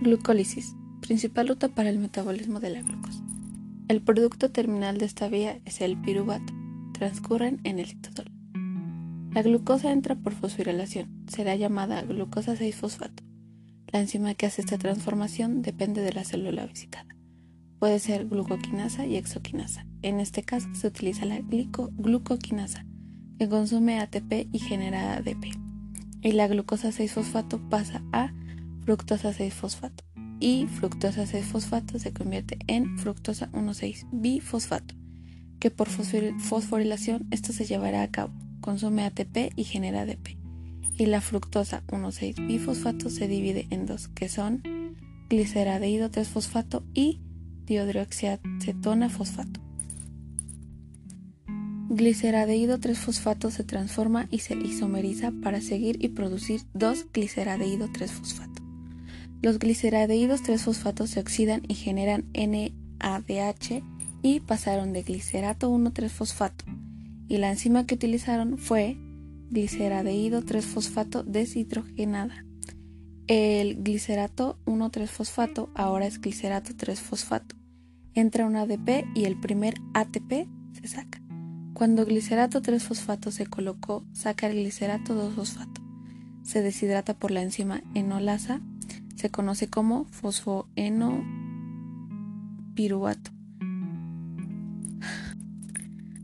Glucólisis, principal ruta para el metabolismo de la glucosa. El producto terminal de esta vía es el piruvato. Transcurren en el citosol. La glucosa entra por fosforilación. Será llamada glucosa 6-fosfato. La enzima que hace esta transformación depende de la célula visitada. Puede ser glucoquinasa y exoquinasa. En este caso se utiliza la glucoquinasa, que consume ATP y genera ADP. Y la glucosa 6-fosfato pasa a fructosa 6-fosfato y fructosa 6-fosfato se convierte en fructosa 1,6-bifosfato, que por fosforilación esto se llevará a cabo, consume ATP y genera ADP. Y la fructosa 1,6-bifosfato se divide en dos, que son gliceraldehído 3-fosfato y dihidroxiacetona fosfato. Gliceraldehído 3-fosfato se transforma y se isomeriza para seguir y producir 2-gliceraldehído 3-fosfato. Los gliceraldehídos 3-fosfatos se oxidan y generan NADH y pasaron de glicerato 1,3-fosfato y la enzima que utilizaron fue gliceraldehído 3-fosfato deshidrogenada. El glicerato 1,3-fosfato ahora es glicerato 3-fosfato. Entra un ADP y el primer ATP se saca. Cuando glicerato 3-fosfato se colocó, saca el glicerato 2-fosfato. Se deshidrata por la enzima enolasa se conoce como fosfoenopiruvato.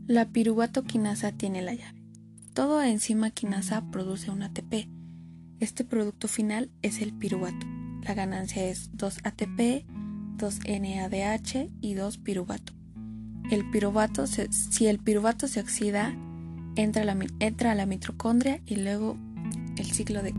La piruvato quinasa tiene la llave. Toda enzima quinasa produce un ATP. Este producto final es el piruvato. La ganancia es 2 ATP, 2 NADH y 2 piruvato. El piruvato si el piruvato se oxida, entra entra a la mitocondria y luego el ciclo de